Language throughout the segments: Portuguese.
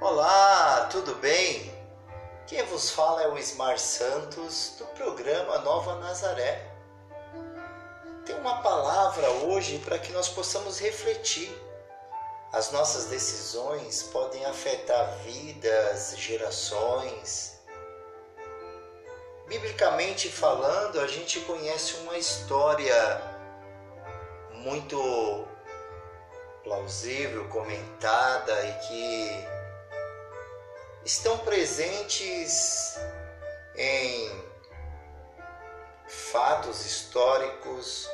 Olá, tudo bem? Quem vos fala é o Ismar Santos do programa Nova Nazaré. Tem uma palavra hoje para que nós possamos refletir. As nossas decisões podem afetar vidas, gerações. Biblicamente falando, a gente conhece uma história muito plausível, comentada e que estão presentes em fatos históricos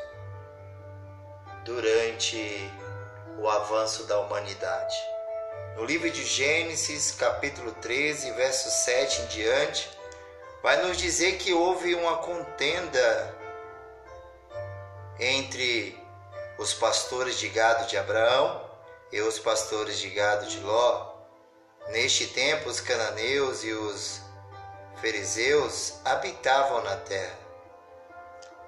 durante o avanço da humanidade. No livro de Gênesis, capítulo 13, verso 7 em diante, vai nos dizer que houve uma contenda entre os pastores de gado de Abraão e os pastores de gado de Ló. Neste tempo, os cananeus e os fariseus habitavam na terra.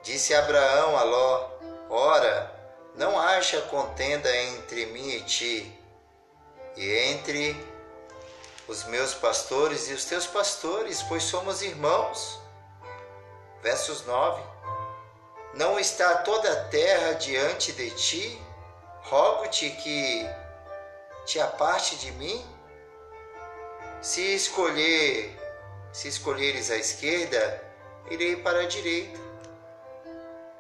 Disse Abraão a Ló: Ora, não haja contenda entre mim e ti, e entre os meus pastores e os teus pastores, pois somos irmãos. Versos 9. Não está toda a terra diante de ti? Rogo-te que te aparte de mim? Se escolher, se escolheres a esquerda, irei para a direita.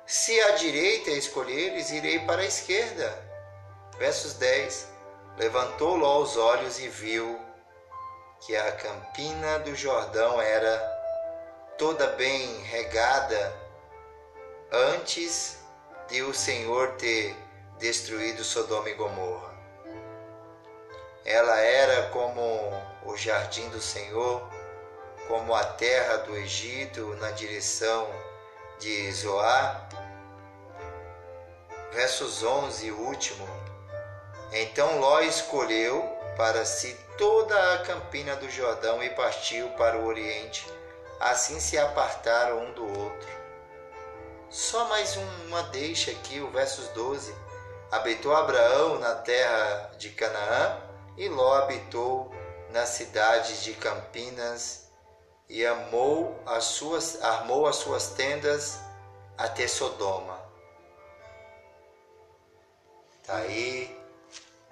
Se a direita escolheres, irei para a esquerda. Versos 10. Levantou Ló os olhos e viu que a campina do Jordão era toda bem regada antes de o Senhor ter destruído Sodoma e Gomorra. Ela era como o jardim do Senhor, como a terra do Egito na direção de Zoar. Versos 11 e último. Então Ló escolheu para si toda a campina do Jordão e partiu para o oriente. Assim se apartaram um do outro. Só mais uma deixa aqui, o versos 12. Habitou Abraão na terra de Canaã e Ló habitou nas cidades de Campinas e amou as suas, armou as suas tendas até Sodoma. Tá aí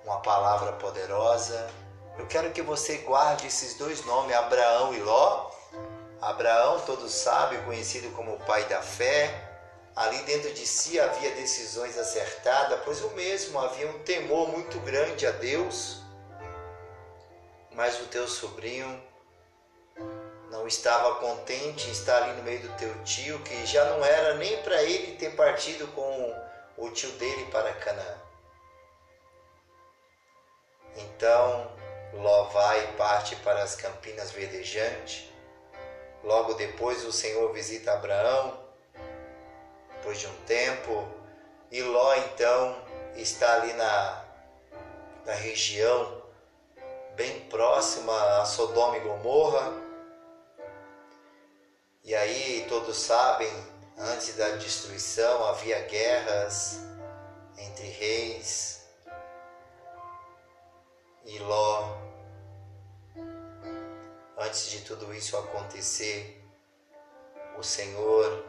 uma palavra poderosa. Eu quero que você guarde esses dois nomes, Abraão e Ló. Abraão, todos sabem, conhecido como o pai da fé, Ali dentro de si havia decisões acertadas, pois o mesmo havia um temor muito grande a Deus. Mas o teu sobrinho não estava contente em estar ali no meio do teu tio, que já não era nem para ele ter partido com o tio dele para Canaã. Então Ló vai e parte para as campinas verdejantes. Logo depois o Senhor visita Abraão depois de um tempo. E Ló então está ali na, na região bem próxima a Sodoma e Gomorra. E aí todos sabem, antes da destruição havia guerras entre reis e Ló. Antes de tudo isso acontecer, o Senhor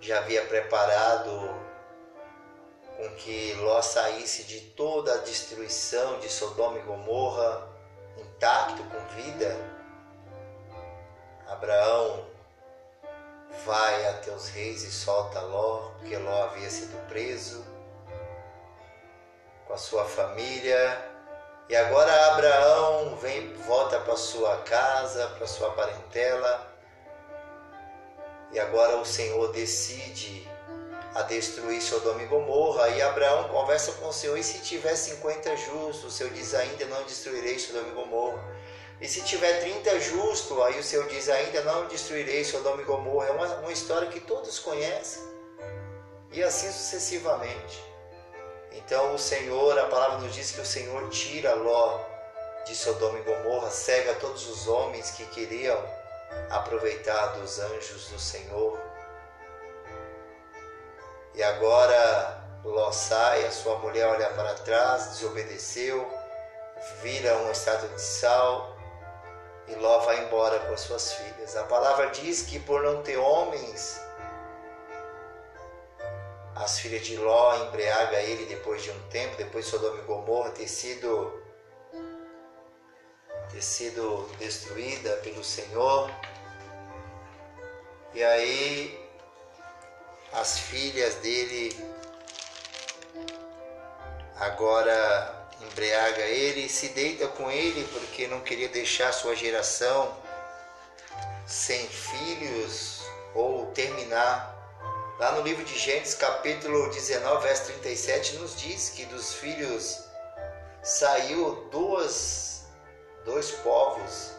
já havia preparado com que Ló saísse de toda a destruição de Sodoma e Gomorra intacto, com vida. Abraão vai até os reis e solta Ló, porque Ló havia sido preso com a sua família. E agora Abraão vem, volta para sua casa, para sua parentela e agora o Senhor decide a destruir Sodoma e Gomorra. E Abraão conversa com o Senhor: e se tiver 50 justos? O Senhor diz: ainda não destruirei Sodoma e Gomorra. E se tiver 30 justos? Aí o Senhor diz: ainda não destruirei Sodoma e Gomorra. É uma, uma história que todos conhecem. E assim sucessivamente. Então o Senhor, a palavra nos diz que o Senhor tira Ló de Sodoma e Gomorra, cega todos os homens que queriam aproveitar dos anjos do Senhor. E agora Ló sai, a sua mulher olha para trás, desobedeceu, vira uma estátua de sal e Ló vai embora com as suas filhas. A palavra diz que por não ter homens, as filhas de Ló embriaga ele depois de um tempo, depois Sodoma e Gomorra ter sido ter sido destruída pelo Senhor. E aí as filhas dele agora embriaga ele, se deita com ele porque não queria deixar sua geração sem filhos ou terminar. Lá no livro de Gênesis, capítulo 19, verso 37, nos diz que dos filhos saiu duas, dois povos.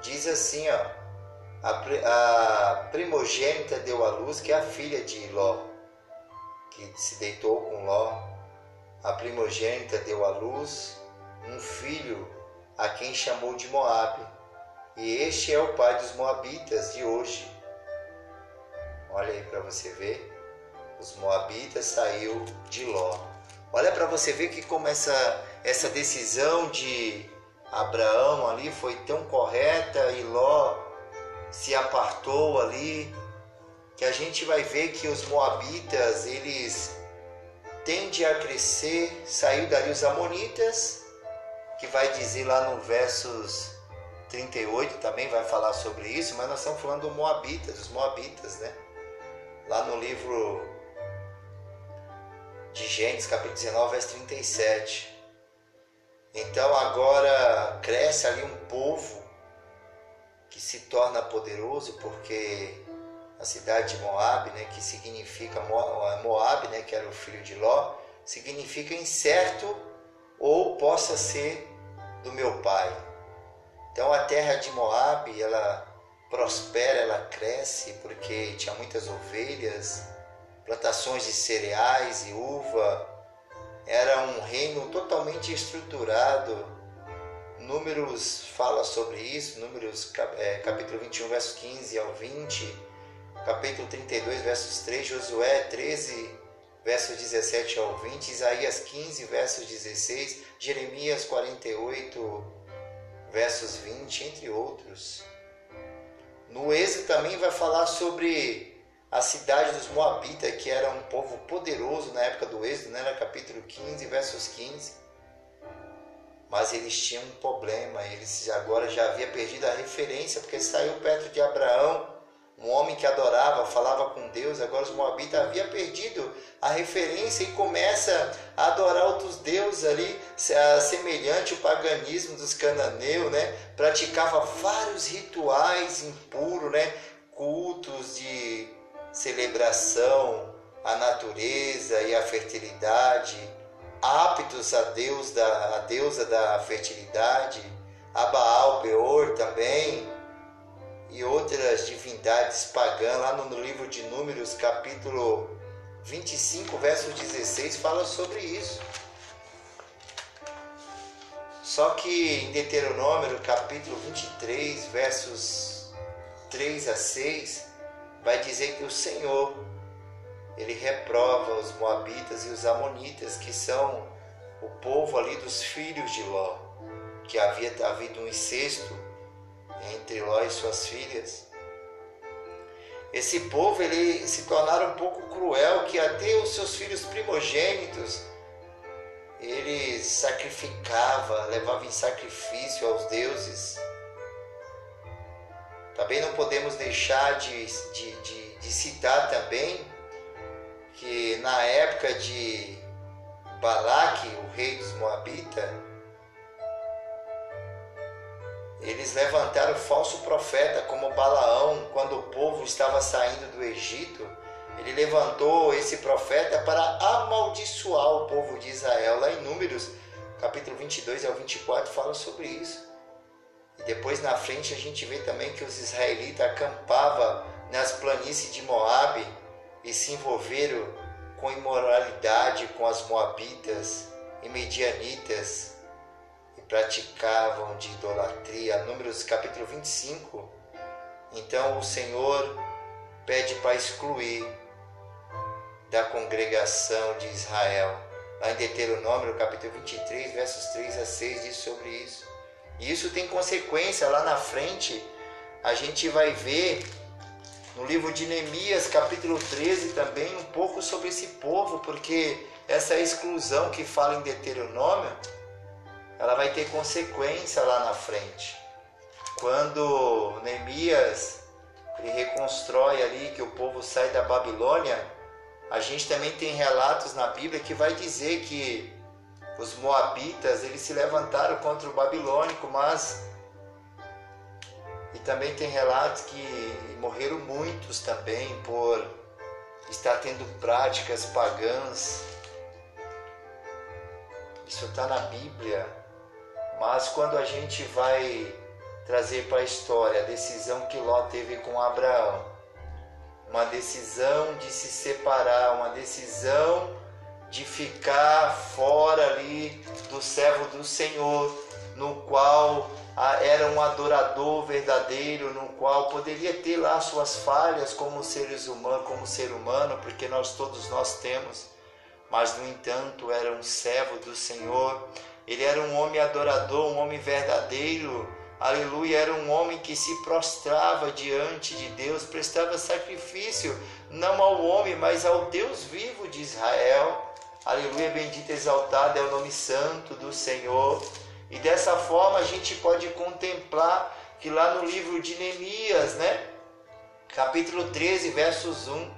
Diz assim, ó, a, primogênita deu à luz, que é a filha de Ló, que se deitou com Ló a primogênita deu à luz um filho a quem chamou de Moabe, e este é o pai dos moabitas de hoje. Olha aí para você ver, os moabitas saiu de Ló. Olha para você ver que como essa essa decisão de Abraão ali foi tão correta e Ló se apartou ali, que a gente vai ver que os moabitas, eles tende a crescer, saiu dali os Amonitas, que vai dizer lá no versos 38 também vai falar sobre isso, mas nós estamos falando do Moabitas, dos Moabitas, né? Lá no livro de Gênesis, capítulo 19, verso 37. Então agora cresce ali um povo que se torna poderoso porque a cidade de Moab, né, que significa Moab, né, que era o filho de Ló, significa incerto ou possa ser do meu pai. Então a terra de Moab, ela prospera, ela cresce porque tinha muitas ovelhas, plantações de cereais e uva. Era um reino totalmente estruturado. Números fala sobre isso, Números é, capítulo 21, verso 15 ao 20 capítulo 32, versos 3, Josué 13, versos 17 ao 20, Isaías 15, versos 16, Jeremias 48, versos 20, entre outros. No Êxodo também vai falar sobre a cidade dos Moabitas, que era um povo poderoso na época do Êxodo, né? capítulo 15, versos 15. Mas eles tinham um problema, eles agora já havia perdido a referência, porque saiu perto de Abraão, um homem que adorava, falava com Deus, agora os moabitas havia perdido a referência e começa a adorar outros deuses ali, semelhante ao paganismo dos cananeus, né? Praticava vários rituais impuros, né? Cultos de celebração à natureza e à fertilidade, aptos a Deus da a deusa da fertilidade, a Baal Peor também, e outras divindades pagãs, lá no livro de Números, capítulo 25, verso 16, fala sobre isso. Só que em Deuteronômio, capítulo 23, versos 3 a 6, vai dizer que o Senhor, ele reprova os moabitas e os amonitas, que são o povo ali dos filhos de Ló, que havia havido um incesto entre Ló e suas filhas. Esse povo ele se tornaram um pouco cruel, que até os seus filhos primogênitos ele sacrificava, levava em sacrifício aos deuses. Também não podemos deixar de, de, de, de citar também que na época de Balaque, o rei dos Moabitas, eles levantaram o falso profeta como Balaão, quando o povo estava saindo do Egito. Ele levantou esse profeta para amaldiçoar o povo de Israel. Lá em Números, capítulo 22 ao 24, fala sobre isso. E depois na frente a gente vê também que os israelitas acampavam nas planícies de Moabe e se envolveram com imoralidade com as moabitas e medianitas praticavam de idolatria. Números capítulo 25. Então o Senhor pede para excluir da congregação de Israel. lá em Deuteronômio, capítulo 23, versos 3 a 6, diz sobre isso. E isso tem consequência lá na frente. A gente vai ver no livro de Neemias, capítulo 13, também um pouco sobre esse povo, porque essa exclusão que fala em Deuteronômio, ela vai ter consequência lá na frente. Quando Neemias ele reconstrói ali que o povo sai da Babilônia, a gente também tem relatos na Bíblia que vai dizer que os moabitas eles se levantaram contra o babilônico, mas e também tem relatos que morreram muitos também por estar tendo práticas pagãs. Isso está na Bíblia. Mas quando a gente vai trazer para a história a decisão que Ló teve com Abraão, uma decisão de se separar, uma decisão de ficar fora ali do servo do Senhor, no qual era um adorador verdadeiro, no qual poderia ter lá suas falhas como seres humanos, como ser humano, porque nós todos nós temos, mas no entanto era um servo do Senhor. Ele era um homem adorador, um homem verdadeiro. Aleluia, era um homem que se prostrava diante de Deus, prestava sacrifício não ao homem, mas ao Deus vivo de Israel. Aleluia, bendito exaltado é o nome santo do Senhor. E dessa forma a gente pode contemplar que lá no livro de Neemias, né? Capítulo 13, versos 1,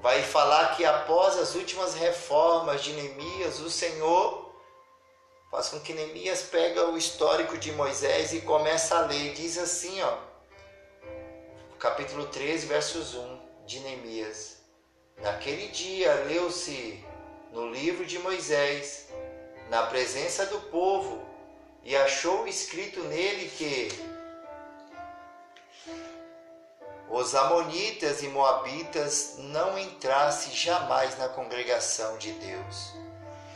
vai falar que após as últimas reformas de Neemias, o Senhor faz com que Neemias pega o histórico de Moisés e começa a ler. Diz assim, ó, capítulo 13, versos 1 de Neemias. Naquele dia leu-se no livro de Moisés, na presença do povo, e achou escrito nele que os amonitas e moabitas não entrassem jamais na congregação de Deus.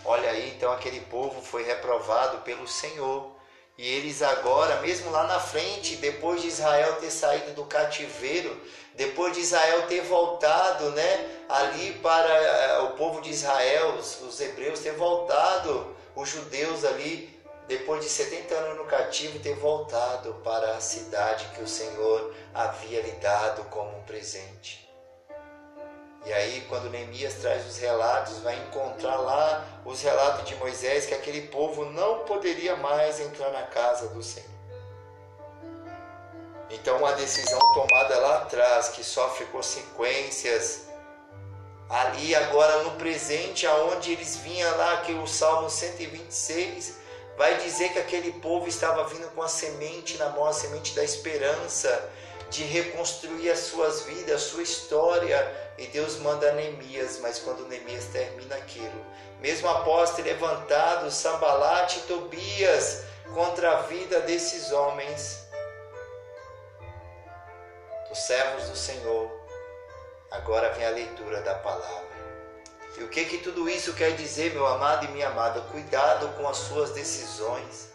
Olha aí, então aquele povo foi reprovado pelo Senhor. E eles agora, mesmo lá na frente, depois de Israel ter saído do cativeiro, depois de Israel ter voltado, né, ali para eh, o povo de Israel, os, os hebreus ter voltado, os judeus ali depois de 70 anos no cativo, ter voltado para a cidade que o Senhor havia lhe dado como um presente. E aí, quando Neemias traz os relatos, vai encontrar lá os relatos de Moisés que aquele povo não poderia mais entrar na casa do Senhor. Então, uma decisão tomada lá atrás, que sofre consequências, ali agora no presente, aonde eles vinham lá, que o Salmo 126 vai dizer que aquele povo estava vindo com a semente na mão, a semente da esperança, de reconstruir as suas vidas, a sua história. E Deus manda Neemias, mas quando Neemias termina aquilo, mesmo após ter levantado Sambalate e Tobias contra a vida desses homens, os servos do Senhor, agora vem a leitura da palavra. E o que que tudo isso quer dizer, meu amado e minha amada? Cuidado com as suas decisões.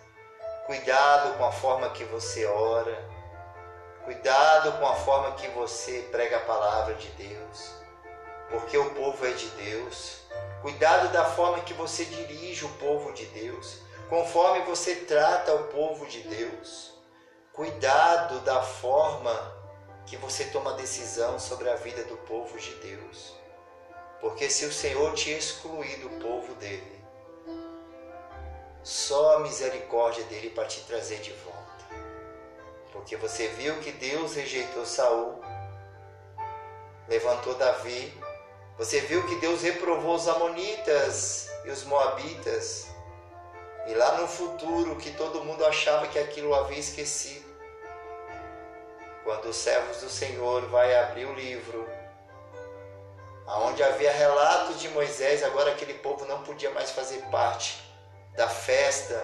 Cuidado com a forma que você ora. Cuidado com a forma que você prega a palavra de Deus. Porque o povo é de Deus. Cuidado da forma que você dirige o povo de Deus. Conforme você trata o povo de Deus. Cuidado da forma que você toma decisão sobre a vida do povo de Deus. Porque se o Senhor tinha excluído o povo dele, só a misericórdia dele para te trazer de volta. Porque você viu que Deus rejeitou Saul, levantou Davi, você viu que Deus reprovou os amonitas e os moabitas. E lá no futuro, que todo mundo achava que aquilo havia esquecido. Quando os servos do Senhor vai abrir o livro onde havia relatos de Moisés, agora aquele povo não podia mais fazer parte da festa,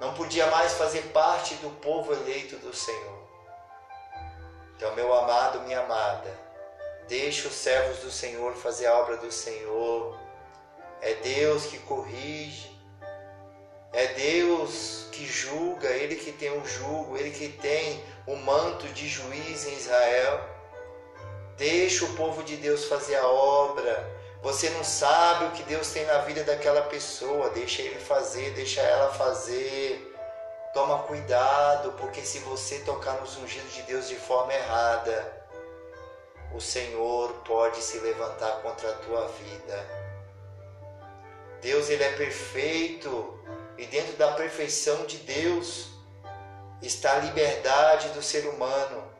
não podia mais fazer parte do povo eleito do Senhor. Então, meu amado, minha amada, deixe os servos do Senhor fazer a obra do Senhor. É Deus que corrige, é Deus que julga, Ele que tem o jugo, Ele que tem o manto de juiz em Israel. Deixa o povo de Deus fazer a obra. Você não sabe o que Deus tem na vida daquela pessoa. Deixa ele fazer, deixa ela fazer. Toma cuidado, porque se você tocar nos ungidos de Deus de forma errada, o Senhor pode se levantar contra a tua vida. Deus ele é perfeito e dentro da perfeição de Deus está a liberdade do ser humano.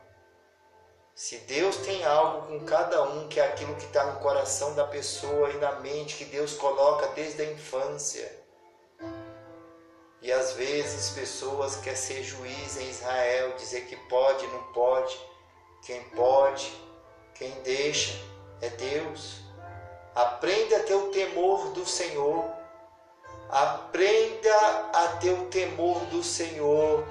Se Deus tem algo com cada um, que é aquilo que está no coração da pessoa e na mente, que Deus coloca desde a infância. E às vezes pessoas querem ser juiz em Israel, dizer que pode, não pode. Quem pode, quem deixa é Deus. Aprenda a ter o temor do Senhor. Aprenda a ter o temor do Senhor,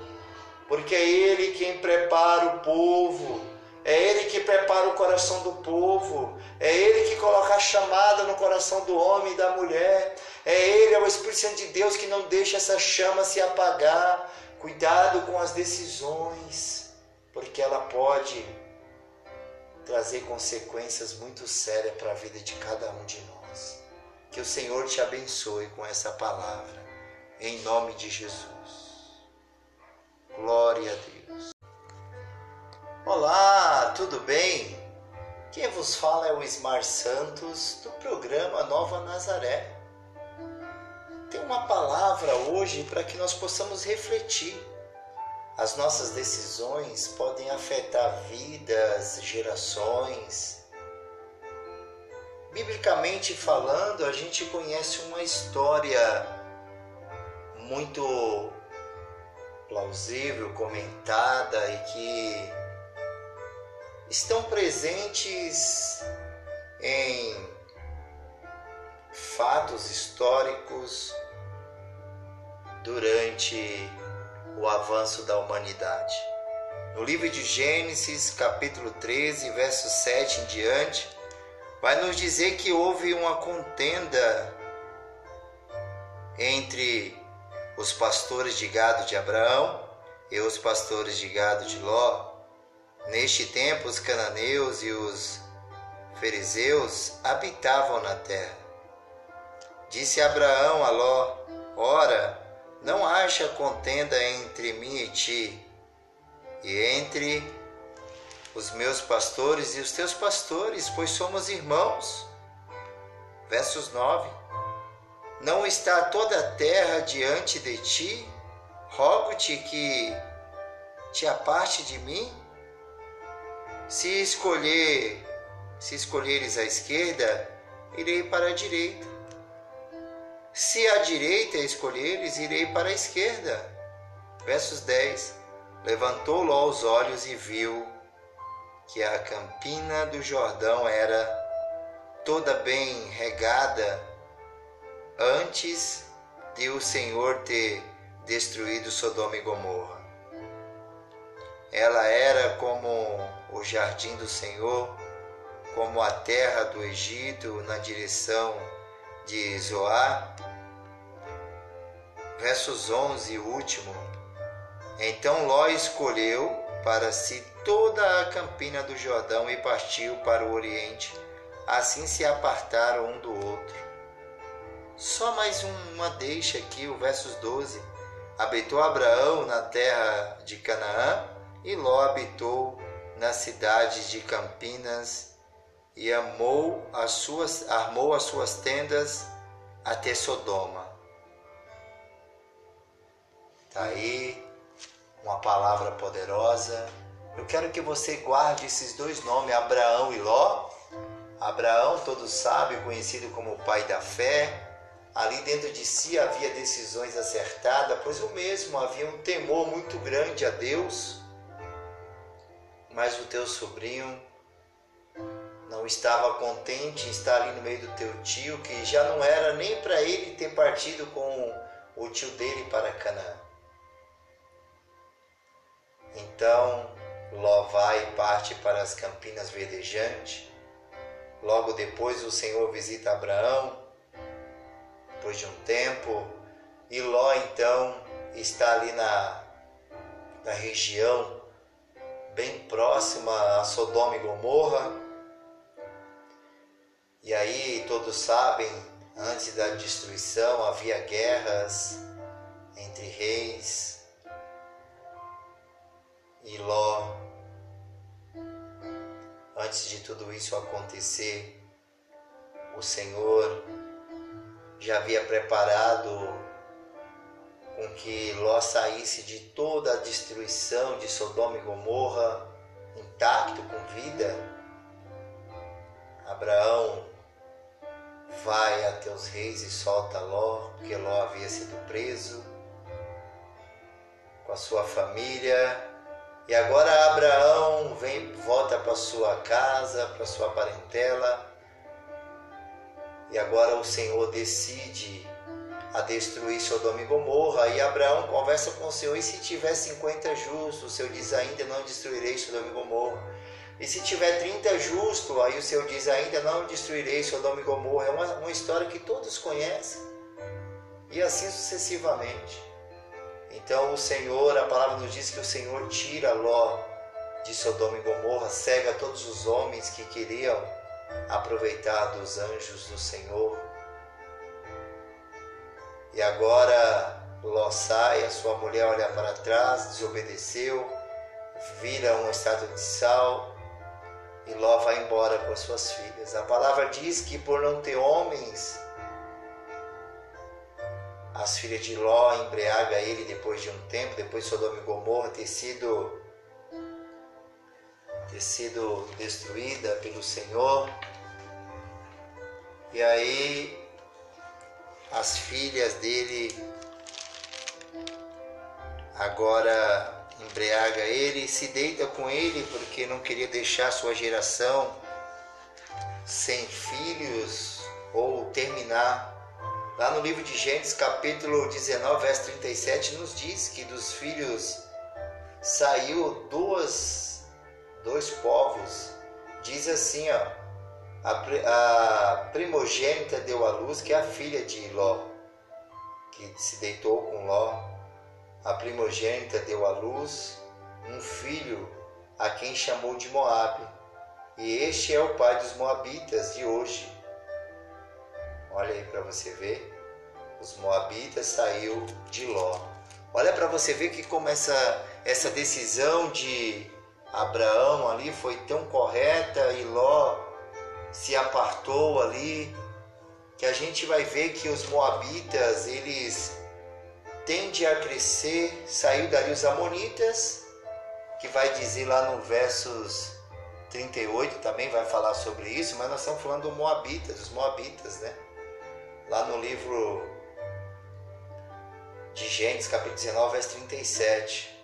porque é Ele quem prepara o povo é Ele que prepara o coração do povo. É Ele que coloca a chamada no coração do homem e da mulher. É Ele, é o Espírito Santo de Deus que não deixa essa chama se apagar. Cuidado com as decisões, porque ela pode trazer consequências muito sérias para a vida de cada um de nós. Que o Senhor te abençoe com essa palavra, em nome de Jesus. Glória a Deus. Olá, tudo bem? Quem vos fala é o Ismar Santos do programa Nova Nazaré. Tem uma palavra hoje para que nós possamos refletir. As nossas decisões podem afetar vidas, gerações. Biblicamente falando, a gente conhece uma história muito plausível, comentada e que estão presentes em fatos históricos durante o avanço da humanidade. No livro de Gênesis, capítulo 13, verso 7 em diante, vai nos dizer que houve uma contenda entre os pastores de gado de Abraão e os pastores de gado de Ló. Neste tempo, os cananeus e os fariseus habitavam na terra. Disse Abraão a Ló: Ora, não haja contenda entre mim e ti, e entre os meus pastores e os teus pastores, pois somos irmãos. Versos 9: Não está toda a terra diante de ti? Rogo-te que te aparte de mim? Se escolher, se escolheres a esquerda, irei para a direita. Se a direita escolheres, irei para a esquerda. Versos 10. Levantou Ló os olhos e viu que a campina do Jordão era toda bem regada antes de o Senhor ter destruído Sodoma e Gomorra. Ela era como o jardim do Senhor, como a terra do Egito na direção de Zoar. Versos 11 e último. Então Ló escolheu para si toda a campina do Jordão e partiu para o oriente. Assim se apartaram um do outro. Só mais uma deixa aqui, o versos 12. Habitou Abraão na terra de Canaã e Ló habitou na cidade de Campinas e amou as suas, armou as suas tendas até Sodoma. Está aí uma palavra poderosa. Eu quero que você guarde esses dois nomes, Abraão e Ló. Abraão, todos sabem, conhecido como o pai da fé. Ali dentro de si havia decisões acertadas, pois o mesmo havia um temor muito grande a Deus mas o teu sobrinho não estava contente em estar ali no meio do teu tio, que já não era nem para ele ter partido com o tio dele para Canaã. Então Ló vai e parte para as campinas verdejantes. Logo depois o Senhor visita Abraão, depois de um tempo, e Ló então está ali na, na região bem próxima a Sodoma e Gomorra. E aí todos sabem, antes da destruição havia guerras entre reis e Ló. Antes de tudo isso acontecer, o Senhor já havia preparado com que Ló saísse de toda a destruição de Sodoma e Gomorra intacto, com vida. Abraão vai até os reis e solta Ló, porque Ló havia sido preso com a sua família. E agora Abraão vem, volta para sua casa, para sua parentela. E agora o Senhor decide a destruir Sodoma e Gomorra. E Abraão conversa com o Senhor: e se tiver 50 justos? O Senhor diz: ainda não destruirei Sodoma e Gomorra. E se tiver 30 justos? Aí o Senhor diz: ainda não destruirei Sodoma e Gomorra. É uma, uma história que todos conhecem. E assim sucessivamente. Então o Senhor, a palavra nos diz que o Senhor tira Ló de Sodoma e Gomorra, cega todos os homens que queriam aproveitar dos anjos do Senhor e agora Ló sai, a sua mulher olha para trás, desobedeceu, vira uma estátua de sal e Ló vai embora com as suas filhas. A palavra diz que por não ter homens, as filhas de Ló embriaga ele depois de um tempo, depois de Sodoma e Gomorra ter sido ter sido destruída pelo Senhor. E aí as filhas dele agora embriaga ele, se deita com ele porque não queria deixar sua geração sem filhos ou terminar. Lá no livro de Gênesis, capítulo 19, verso 37, nos diz que dos filhos saiu duas, dois povos. Diz assim, ó, a, primogênita deu à luz, que é a filha de Ló, que se deitou com Ló. A primogênita deu à luz um filho a quem chamou de Moabe. E este é o pai dos moabitas de hoje. Olha aí para você ver. Os moabitas saiu de Ló. Olha para você ver que como essa, essa decisão de Abraão ali foi tão correta e Ló se apartou ali, que a gente vai ver que os moabitas, eles tendem a crescer, saiu dali os amonitas, que vai dizer lá no versos 38 também vai falar sobre isso, mas nós estamos falando do moabita, dos moabitas, né? Lá no livro de Gênesis, capítulo 19, verso 37.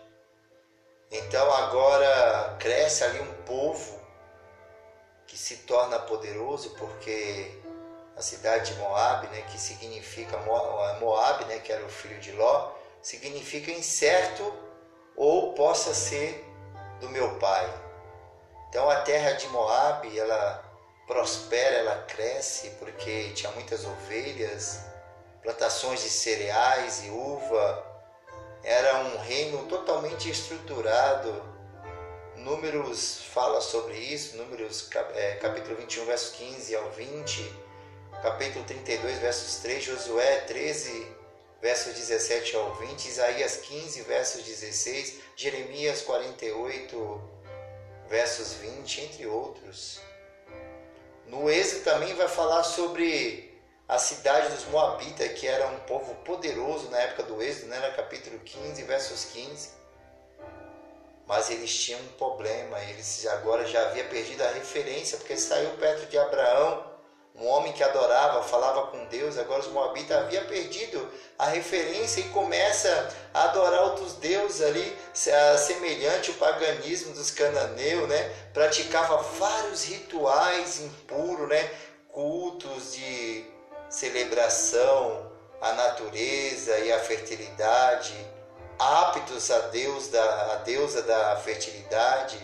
Então agora cresce ali um povo que se torna poderoso porque a cidade de Moab, né, que significa Moab, né, que era o filho de Ló, significa incerto ou possa ser do meu pai. Então a terra de Moab, ela prospera, ela cresce porque tinha muitas ovelhas, plantações de cereais e uva. Era um reino totalmente estruturado Números fala sobre isso, Números é, capítulo 21, versos 15 ao 20, capítulo 32, versos 3, Josué 13, versos 17 ao 20, Isaías 15, versos 16, Jeremias 48, versos 20, entre outros. No Êxodo também vai falar sobre a cidade dos Moabitas, que era um povo poderoso na época do Êxodo, né? capítulo 15, versos 15 mas eles tinham um problema, eles agora já havia perdido a referência, porque saiu perto de Abraão, um homem que adorava, falava com Deus, agora os moabitas havia perdido a referência e começa a adorar outros deuses ali, semelhante ao paganismo dos cananeus, né? Praticava vários rituais impuros, né? Cultos de celebração à natureza e à fertilidade, aptos a Deus da a deusa da fertilidade,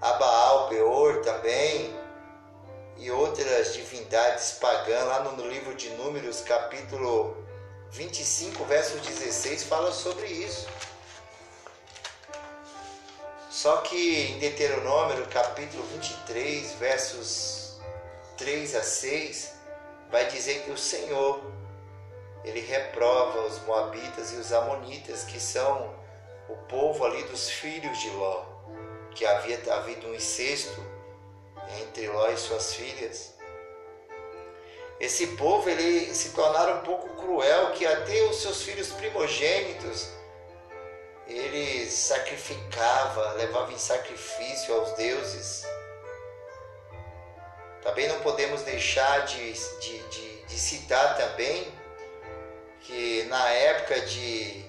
a Baal Peor também e outras divindades pagãs lá no livro de Números, capítulo 25, verso 16 fala sobre isso. Só que em Deuteronômio, capítulo 23, versos 3 a 6, vai dizer que o Senhor ele reprova os moabitas e os amonitas, que são o povo ali dos filhos de Ló, que havia havido um incesto entre Ló e suas filhas. Esse povo ele se tornaram um pouco cruel, que até os seus filhos primogênitos ele sacrificava, levava em sacrifício aos deuses. Também não podemos deixar de, de, de, de citar também que na época de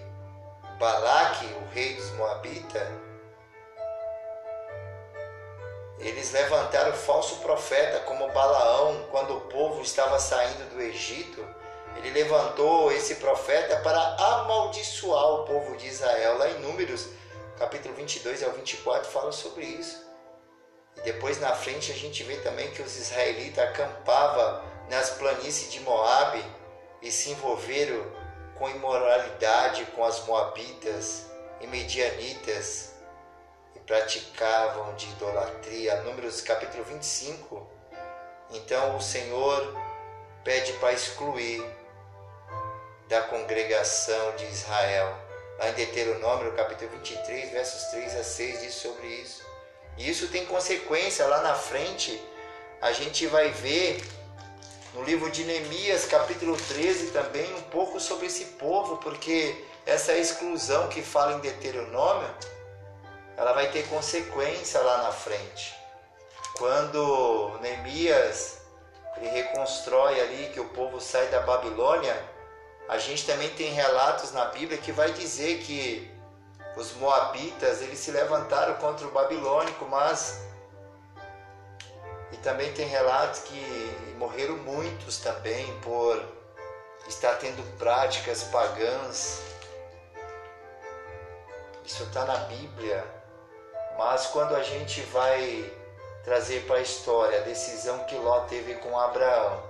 Balaque, o rei dos Moabitas, eles levantaram falso profeta como Balaão, quando o povo estava saindo do Egito. Ele levantou esse profeta para amaldiçoar o povo de Israel. Lá em Números, capítulo 22 ao 24, fala sobre isso. E depois na frente a gente vê também que os israelitas acampavam nas planícies de Moabe e se envolveram com imoralidade com as moabitas e medianitas e praticavam de idolatria. Números capítulo 25. Então o Senhor pede para excluir da congregação de Israel. Lá em Deuteronômio, capítulo 23, versos 3 a 6, diz sobre isso. E isso tem consequência lá na frente. A gente vai ver no livro de Neemias, capítulo 13, também um pouco sobre esse povo, porque essa exclusão que fala em Deuteronômio, ela vai ter consequência lá na frente. Quando Neemias ele reconstrói ali que o povo sai da Babilônia, a gente também tem relatos na Bíblia que vai dizer que os moabitas eles se levantaram contra o babilônico, mas e também tem relatos que morreram muitos também por estar tendo práticas pagãs. Isso está na Bíblia. Mas quando a gente vai trazer para a história a decisão que Ló teve com Abraão,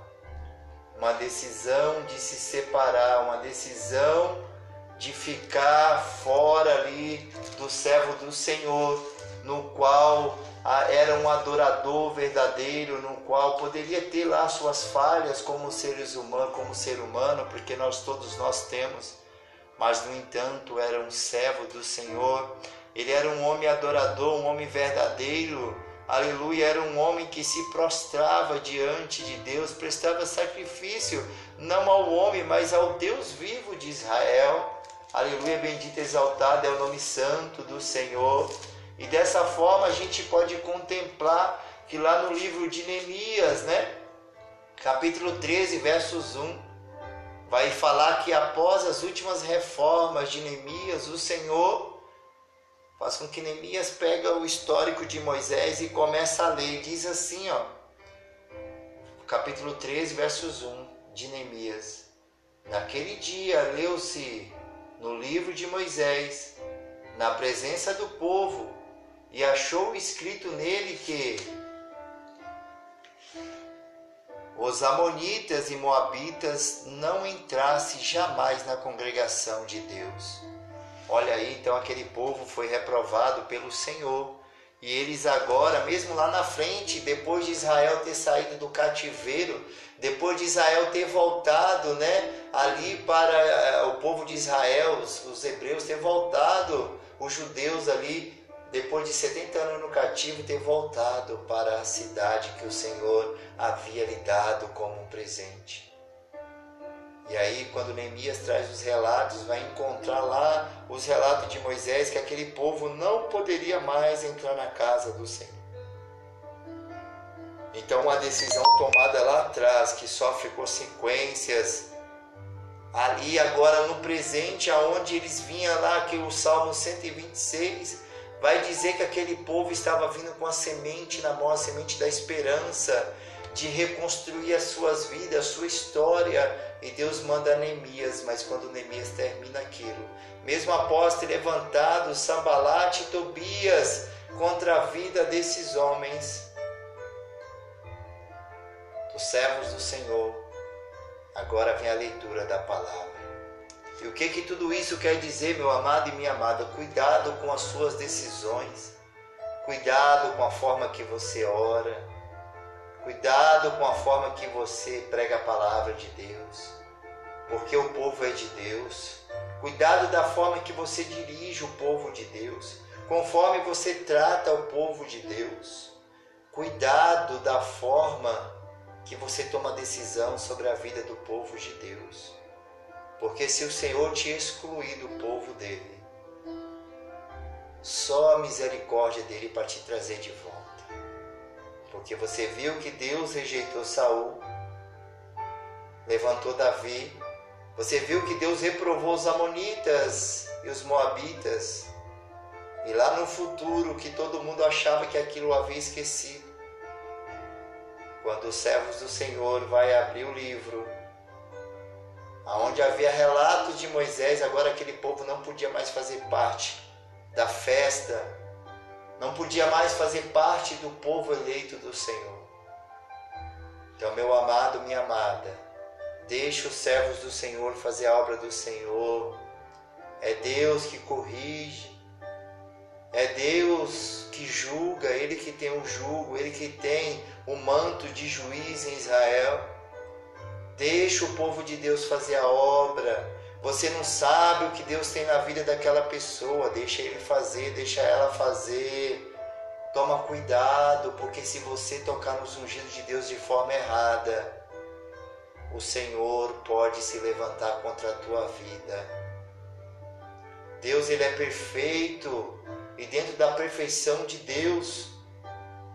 uma decisão de se separar, uma decisão de ficar fora ali do servo do Senhor, no qual era um adorador verdadeiro, no qual poderia ter lá suas falhas como seres humanos, como ser humano, porque nós todos nós temos, mas no entanto era um servo do Senhor. Ele era um homem adorador, um homem verdadeiro. Aleluia, era um homem que se prostrava diante de Deus, prestava sacrifício não ao homem, mas ao Deus vivo de Israel. Aleluia, bendito exaltado é o nome santo do Senhor. E dessa forma a gente pode contemplar que lá no livro de Neemias, né? Capítulo 13, versos 1, vai falar que após as últimas reformas de Neemias, o Senhor faz com que Neemias pega o histórico de Moisés e começa a ler. Diz assim, ó, capítulo 13, versos 1 de Neemias. Naquele dia leu-se no livro de Moisés, na presença do povo, e achou escrito nele que os amonitas e moabitas não entrassem jamais na congregação de Deus. Olha aí, então aquele povo foi reprovado pelo Senhor. E eles agora, mesmo lá na frente, depois de Israel ter saído do cativeiro, depois de Israel ter voltado, né, ali para eh, o povo de Israel, os, os hebreus ter voltado, os judeus ali depois de 70 anos no cativo, ter voltado para a cidade que o Senhor havia lhe dado como um presente. E aí, quando Neemias traz os relatos, vai encontrar lá os relatos de Moisés que aquele povo não poderia mais entrar na casa do Senhor. Então, uma decisão tomada lá atrás, que sofre consequências ali agora no presente, aonde eles vinham lá, que o Salmo 126 vai dizer que aquele povo estava vindo com a semente na mão, a semente da esperança, de reconstruir as suas vidas, a sua história. E Deus manda Neemias, mas quando Neemias termina aquilo, mesmo após ter levantado Sambalate e Tobias contra a vida desses homens, os servos do Senhor, agora vem a leitura da palavra. E o que que tudo isso quer dizer, meu amado e minha amada? Cuidado com as suas decisões. Cuidado com a forma que você ora. Cuidado com a forma que você prega a palavra de Deus, porque o povo é de Deus. Cuidado da forma que você dirige o povo de Deus, conforme você trata o povo de Deus. Cuidado da forma que você toma decisão sobre a vida do povo de Deus. Porque se o Senhor te excluir do povo dele, só a misericórdia dele para te trazer de volta. Porque você viu que Deus rejeitou Saul, levantou Davi. Você viu que Deus reprovou os amonitas e os moabitas. E lá no futuro que todo mundo achava que aquilo havia esquecido. Quando os servos do Senhor vai abrir o livro, aonde havia relatos de Moisés, agora aquele povo não podia mais fazer parte da festa, não podia mais fazer parte do povo eleito do Senhor. Então, meu amado, minha amada, deixe os servos do Senhor fazer a obra do Senhor. É Deus que corrige, é Deus que julga, Ele que tem o jugo, Ele que tem o manto de juiz em Israel. Deixa o povo de Deus fazer a obra. Você não sabe o que Deus tem na vida daquela pessoa. Deixa ele fazer, deixa ela fazer. Toma cuidado, porque se você tocar nos ungidos de Deus de forma errada, o Senhor pode se levantar contra a tua vida. Deus ele é perfeito e dentro da perfeição de Deus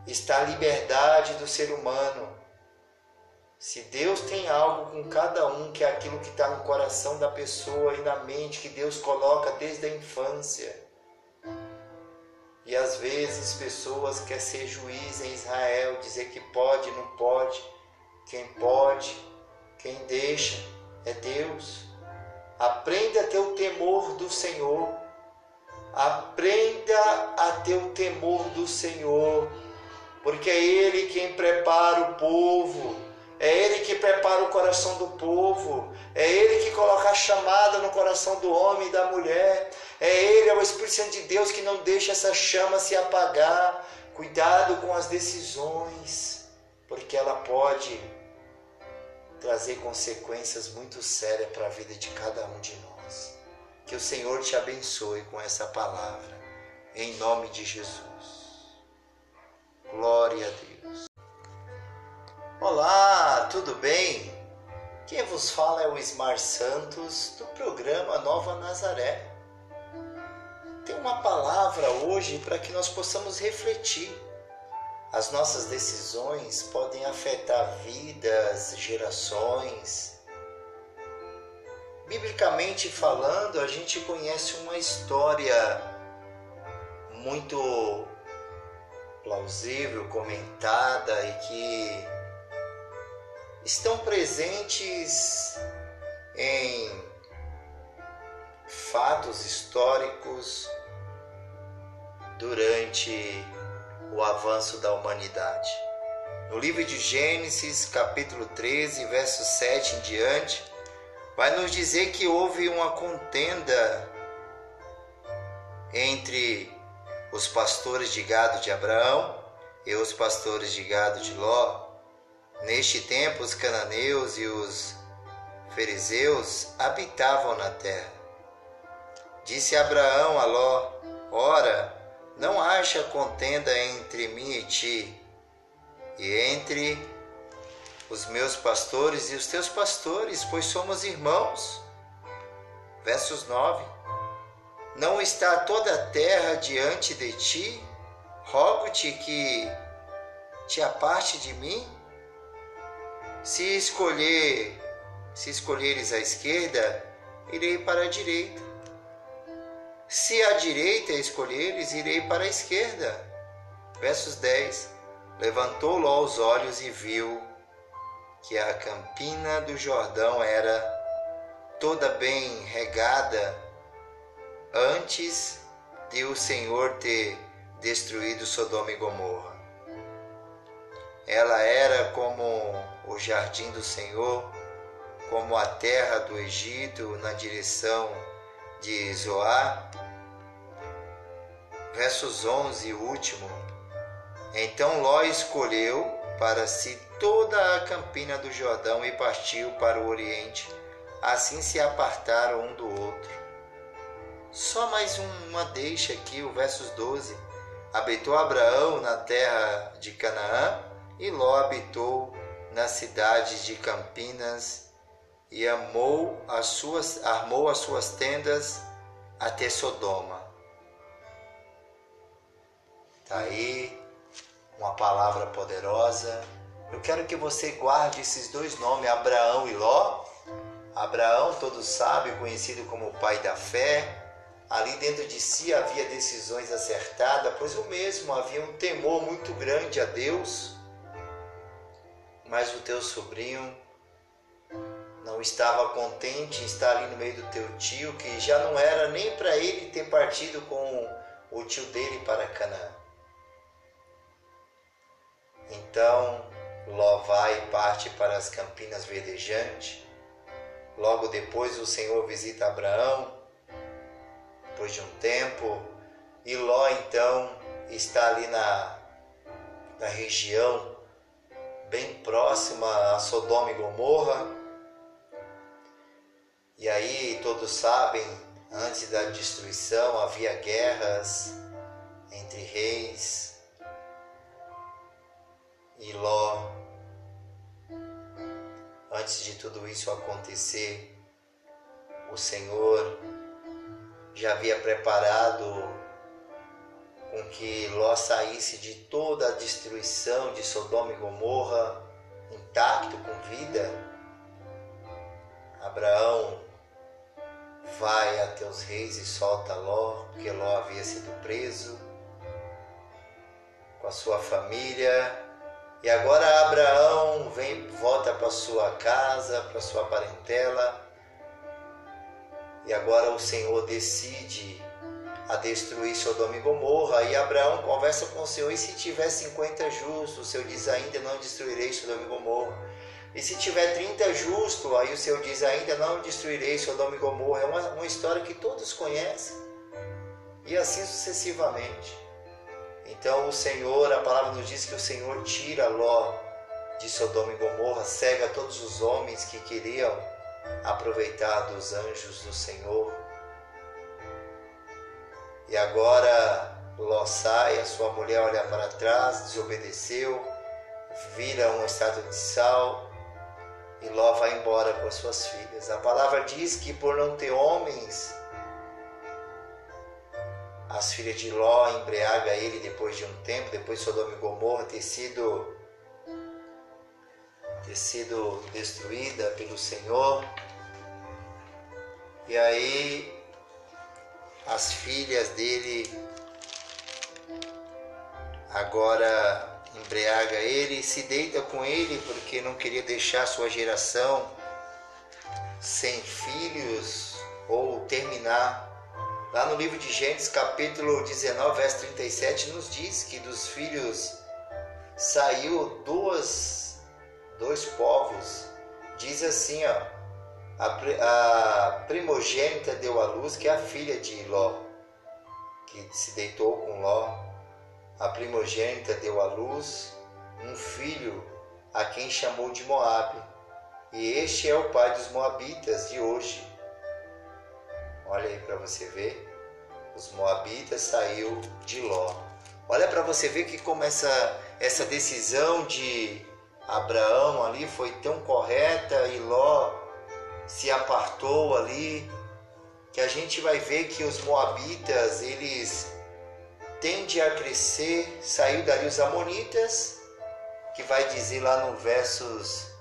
está a liberdade do ser humano. Se Deus tem algo com cada um, que é aquilo que está no coração da pessoa e na mente, que Deus coloca desde a infância. E às vezes pessoas querem ser juiz em Israel, dizer que pode, não pode. Quem pode, quem deixa é Deus. Aprenda a ter o temor do Senhor. Aprenda a ter o temor do Senhor, porque é Ele quem prepara o povo é Ele que prepara o coração do povo. É Ele que coloca a chamada no coração do homem e da mulher. É Ele, é o Espírito Santo de Deus que não deixa essa chama se apagar. Cuidado com as decisões, porque ela pode trazer consequências muito sérias para a vida de cada um de nós. Que o Senhor te abençoe com essa palavra, em nome de Jesus. Glória a Deus. Olá, tudo bem? Quem vos fala é o Ismar Santos do programa Nova Nazaré. Tem uma palavra hoje para que nós possamos refletir. As nossas decisões podem afetar vidas, gerações. Biblicamente falando, a gente conhece uma história muito plausível, comentada e que estão presentes em fatos históricos durante o avanço da humanidade. No livro de Gênesis, capítulo 13, verso 7 em diante, vai nos dizer que houve uma contenda entre os pastores de gado de Abraão e os pastores de gado de Ló, Neste tempo, os cananeus e os fariseus habitavam na terra. Disse Abraão a Ló: Ora, não haja contenda entre mim e ti, e entre os meus pastores e os teus pastores, pois somos irmãos. Versos 9: Não está toda a terra diante de ti? Rogo-te que te aparte de mim? Se escolher, se escolheres a esquerda, irei para a direita. Se a direita escolheres, irei para a esquerda. Versos 10. Levantou Ló os olhos e viu que a campina do Jordão era toda bem regada antes de o Senhor ter destruído Sodoma e Gomorra. Ela era como o jardim do Senhor, como a terra do Egito na direção de Zoar. Versos 11 e último. Então Ló escolheu para si toda a campina do Jordão e partiu para o oriente. Assim se apartaram um do outro. Só mais uma deixa aqui, o versos 12. Habitou Abraão na terra de Canaã e Ló habitou na cidade de Campinas e amou as suas, armou as suas tendas até Sodoma. Está aí uma palavra poderosa. Eu quero que você guarde esses dois nomes, Abraão e Ló. Abraão, todos sabem, conhecido como o pai da fé. Ali dentro de si havia decisões acertadas, pois o mesmo havia um temor muito grande a Deus. Mas o teu sobrinho não estava contente em estar ali no meio do teu tio, que já não era nem para ele ter partido com o tio dele para Canaã. Então Ló vai e parte para as campinas verdejantes. Logo depois o Senhor visita Abraão, depois de um tempo, e Ló então está ali na, na região bem próxima a Sodoma e Gomorra. E aí todos sabem, antes da destruição havia guerras entre reis, e Ló. Antes de tudo isso acontecer, o Senhor já havia preparado com que Ló saísse de toda a destruição de Sodoma e Gomorra intacto, com vida. Abraão vai até os reis e solta Ló, porque Ló havia sido preso com a sua família e agora Abraão vem, volta para sua casa, para sua parentela. E agora o Senhor decide a destruir Sodoma e Gomorra. E Abraão conversa com o Senhor: e se tiver 50 justos? O Senhor diz: ainda não destruirei Sodoma e Gomorra. E se tiver 30 justos? Aí o Senhor diz: ainda não destruirei Sodoma e Gomorra. É uma, uma história que todos conhecem. E assim sucessivamente. Então o Senhor, a palavra nos diz que o Senhor tira Ló de Sodoma e Gomorra, cega todos os homens que queriam aproveitar dos anjos do Senhor. E agora Ló sai, a sua mulher olha para trás, desobedeceu, vira uma estátua de sal e Ló vai embora com as suas filhas. A palavra diz que por não ter homens, as filhas de Ló embriaga ele depois de um tempo, depois de Sodoma e Gomorra ter sido, ter sido destruída pelo Senhor. E aí as filhas dele agora embriaga ele, se deita com ele porque não queria deixar sua geração sem filhos ou terminar Lá no livro de Gênesis, capítulo 19, verso 37, nos diz que dos filhos saiu duas, dois povos. Diz assim, ó, a, a primogênita deu à luz, que é a filha de Ló, que se deitou com Ló. A primogênita deu à luz um filho a quem chamou de Moabe. E este é o pai dos moabitas de hoje. Olha aí para você ver. Os moabitas saiu de Ló. Olha para você ver que como essa, essa decisão de Abraão ali foi tão correta e Ló se apartou ali, que a gente vai ver que os moabitas, eles tendem a crescer, saiu dali os amonitas, que vai dizer lá no versos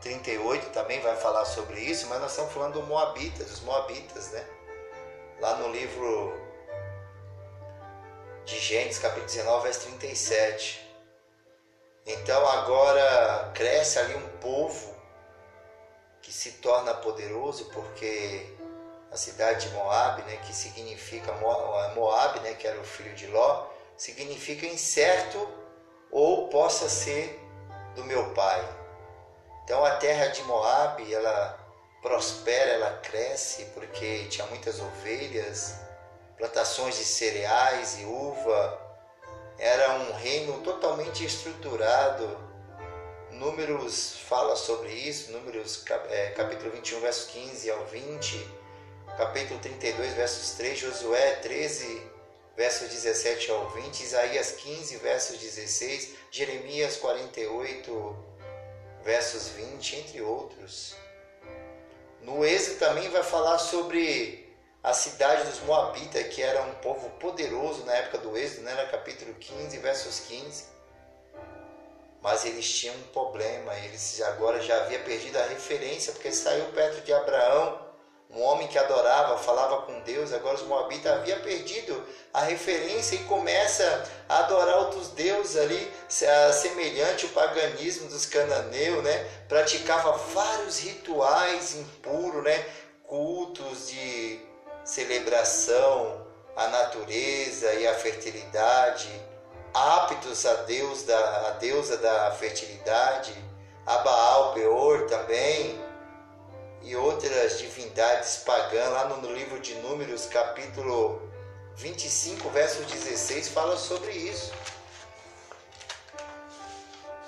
38 também vai falar sobre isso, mas nós estamos falando dos moabitas, os moabitas, né? lá no livro de Gênesis, capítulo 19, verso 37. Então agora cresce ali um povo que se torna poderoso porque a cidade de Moab, né, que significa Moab, né, que era o filho de Ló, significa incerto ou possa ser do meu pai. Então a terra de Moab, ela prospera, ela cresce porque tinha muitas ovelhas, plantações de cereais e uva. Era um reino totalmente estruturado Números fala sobre isso, Números é, capítulo 21, verso 15 ao 20, capítulo 32, versos 3, Josué 13, versos 17 ao 20, Isaías 15, versos 16, Jeremias 48, versos 20, entre outros. No Êxodo também vai falar sobre a cidade dos Moabitas, que era um povo poderoso na época do Êxodo, né? no capítulo 15, versos 15. Mas eles tinham um problema, eles agora já havia perdido a referência, porque saiu perto de Abraão, um homem que adorava, falava com Deus, agora os Moabitas havia perdido a referência e começa a adorar outros deuses ali, semelhante ao paganismo dos cananeus, né? Praticava vários rituais impuros, né? Cultos de celebração à natureza e à fertilidade, aptos a Deus da a deusa da fertilidade, a Baal Peor também e outras divindades pagãs lá no livro de Números, capítulo 25, verso 16 fala sobre isso.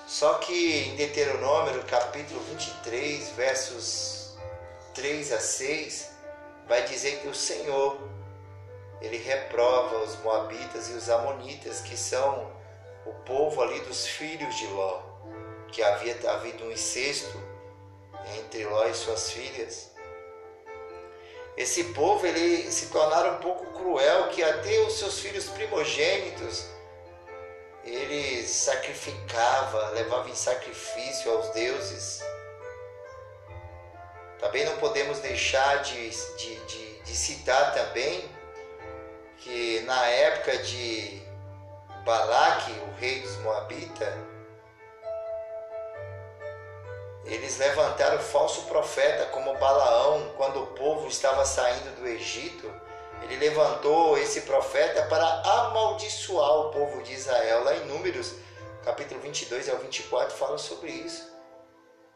Só que em Deuteronômio, capítulo 23, versos 3 a 6, vai dizer que o Senhor ele reprova os moabitas e os amonitas, que são o povo ali dos filhos de Ló, que havia havido um incesto entre Ló e suas filhas. Esse povo ele se tornaram um pouco cruel, que até os seus filhos primogênitos ele sacrificava, levava em sacrifício aos deuses. Também não podemos deixar de, de, de, de citar também que na época de Balaque, o rei dos Moabitas, eles levantaram o falso profeta como Balaão, quando o povo estava saindo do Egito. Ele levantou esse profeta para amaldiçoar o povo de Israel. Lá em Números, capítulo 22 ao 24, fala sobre isso.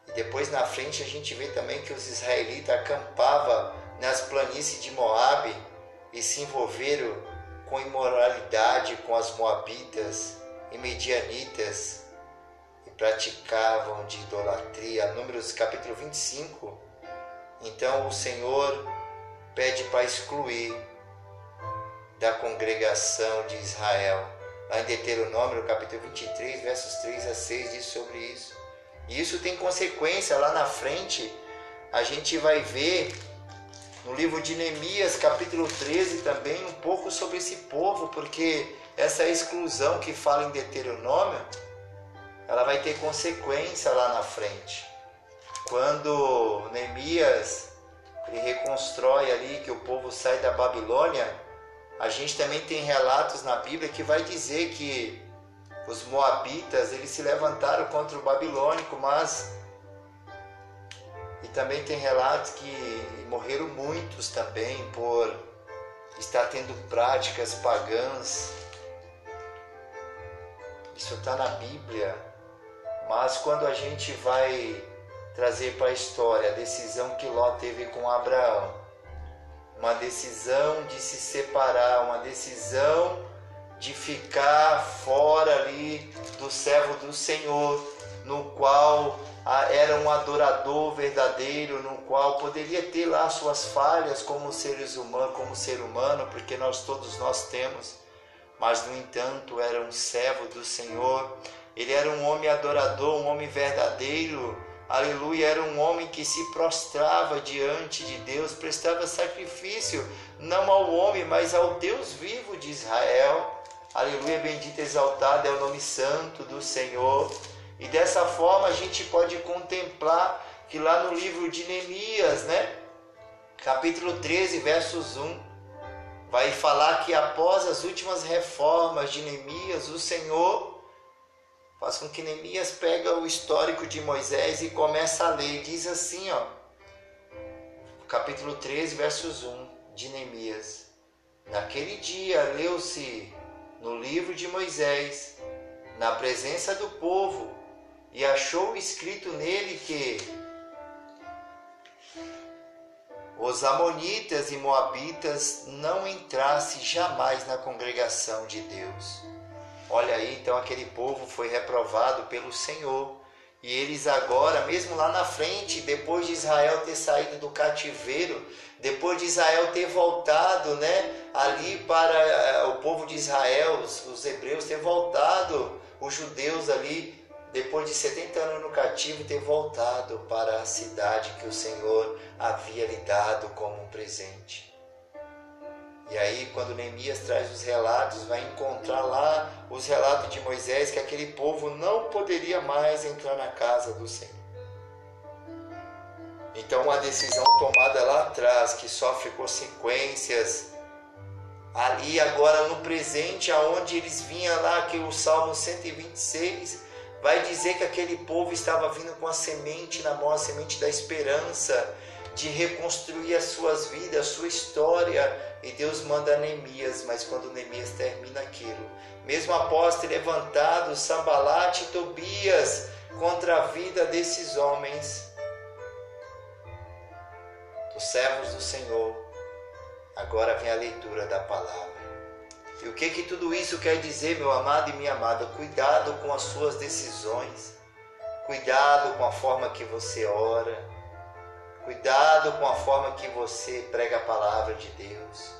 E depois na frente a gente vê também que os israelitas acampavam nas planícies de Moabe e se envolveram com imoralidade com as moabitas e medianitas praticavam de idolatria. Números capítulo 25. Então o Senhor pede para excluir da congregação de Israel. Lá em Deuteronômio, capítulo 23, versos 3 a 6, diz sobre isso. E isso tem consequência lá na frente. A gente vai ver no livro de Neemias, capítulo 13, também um pouco sobre esse povo, porque essa exclusão que fala em Deuteronômio ela vai ter consequência lá na frente. Quando Neemias ele reconstrói ali que o povo sai da Babilônia, a gente também tem relatos na Bíblia que vai dizer que os moabitas eles se levantaram contra o babilônico, mas e também tem relatos que morreram muitos também por estar tendo práticas pagãs. Isso está na Bíblia. Mas quando a gente vai trazer para a história a decisão que Ló teve com Abraão, uma decisão de se separar, uma decisão de ficar fora ali do servo do Senhor, no qual era um adorador verdadeiro, no qual poderia ter lá suas falhas como seres humanos, como ser humano, porque nós todos nós temos, mas no entanto era um servo do Senhor ele era um homem adorador, um homem verdadeiro. Aleluia, era um homem que se prostrava diante de Deus, prestava sacrifício não ao homem, mas ao Deus vivo de Israel. Aleluia, bendito exaltado é o nome santo do Senhor. E dessa forma a gente pode contemplar que lá no livro de Neemias, né? Capítulo 13, versos 1, vai falar que após as últimas reformas de Neemias, o Senhor faz com que Neemias pega o histórico de Moisés e começa a ler. Diz assim, ó, capítulo 13, versos 1 de Neemias. Naquele dia leu-se no livro de Moisés, na presença do povo, e achou escrito nele que os amonitas e moabitas não entrassem jamais na congregação de Deus Olha aí, então aquele povo foi reprovado pelo Senhor. E eles agora, mesmo lá na frente, depois de Israel ter saído do cativeiro, depois de Israel ter voltado, né, ali para eh, o povo de Israel, os, os hebreus ter voltado, os judeus ali, depois de 70 anos no cativo, ter voltado para a cidade que o Senhor havia lhe dado como um presente. E aí, quando Neemias traz os relatos, vai encontrar lá os relatos de Moisés que aquele povo não poderia mais entrar na casa do Senhor. Então, uma decisão tomada lá atrás, que sofre consequências, ali agora no presente, aonde eles vinham lá, que o Salmo 126 vai dizer que aquele povo estava vindo com a semente na mão, a semente da esperança, de reconstruir as suas vidas, a sua história, e Deus manda Neemias, mas quando Neemias termina aquilo, mesmo após ter levantado Sambalate e Tobias contra a vida desses homens, os servos do Senhor, agora vem a leitura da palavra. E o que que tudo isso quer dizer, meu amado e minha amada? Cuidado com as suas decisões. Cuidado com a forma que você ora. Cuidado com a forma que você prega a palavra de Deus,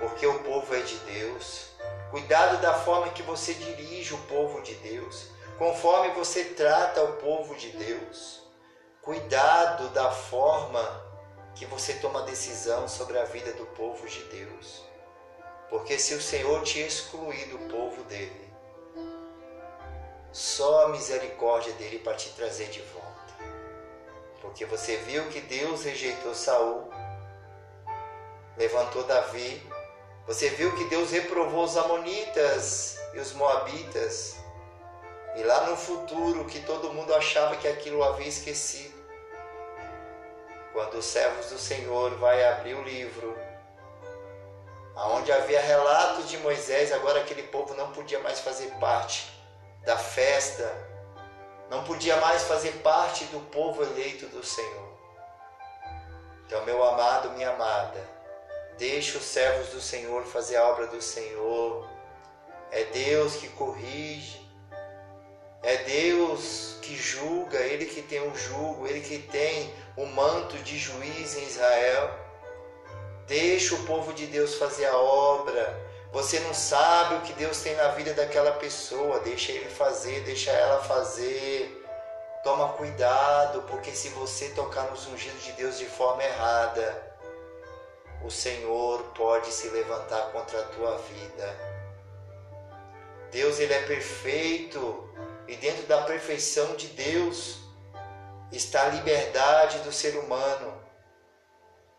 porque o povo é de Deus. Cuidado da forma que você dirige o povo de Deus, conforme você trata o povo de Deus. Cuidado da forma que você toma decisão sobre a vida do povo de Deus. Porque se o Senhor te excluir do povo dele, só a misericórdia dele para te trazer de volta. Porque você viu que Deus rejeitou Saul, levantou Davi. Você viu que Deus reprovou os amonitas e os moabitas. E lá no futuro que todo mundo achava que aquilo havia esquecido. Quando os servos do Senhor vai abrir o livro, aonde havia relatos de Moisés, agora aquele povo não podia mais fazer parte da festa não podia mais fazer parte do povo eleito do Senhor. Então, meu amado, minha amada, deixe os servos do Senhor fazer a obra do Senhor. É Deus que corrige, é Deus que julga, Ele que tem o jugo, Ele que tem o manto de juiz em Israel. Deixe o povo de Deus fazer a obra. Você não sabe o que Deus tem na vida daquela pessoa. Deixa ele fazer, deixa ela fazer. Toma cuidado, porque se você tocar nos ungidos de Deus de forma errada, o Senhor pode se levantar contra a tua vida. Deus ele é perfeito e dentro da perfeição de Deus está a liberdade do ser humano.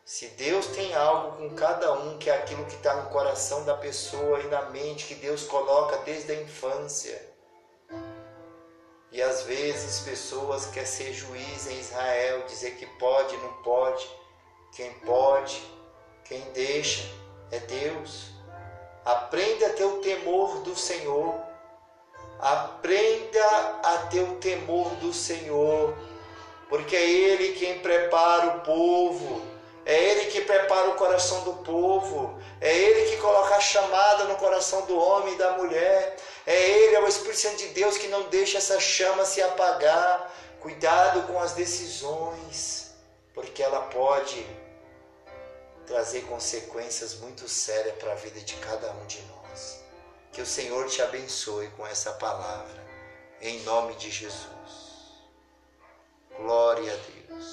Se Deus tem algo com cada um, que é aquilo que está no coração da pessoa e na mente, que Deus coloca desde a infância. E às vezes pessoas querem ser juiz em Israel, dizer que pode, não pode. Quem pode, quem deixa é Deus. Aprenda a ter o temor do Senhor. Aprenda a ter o temor do Senhor, porque é Ele quem prepara o povo é Ele que prepara o coração do povo. É Ele que coloca a chamada no coração do homem e da mulher. É Ele, é o Espírito Santo de Deus que não deixa essa chama se apagar. Cuidado com as decisões, porque ela pode trazer consequências muito sérias para a vida de cada um de nós. Que o Senhor te abençoe com essa palavra, em nome de Jesus. Glória a Deus.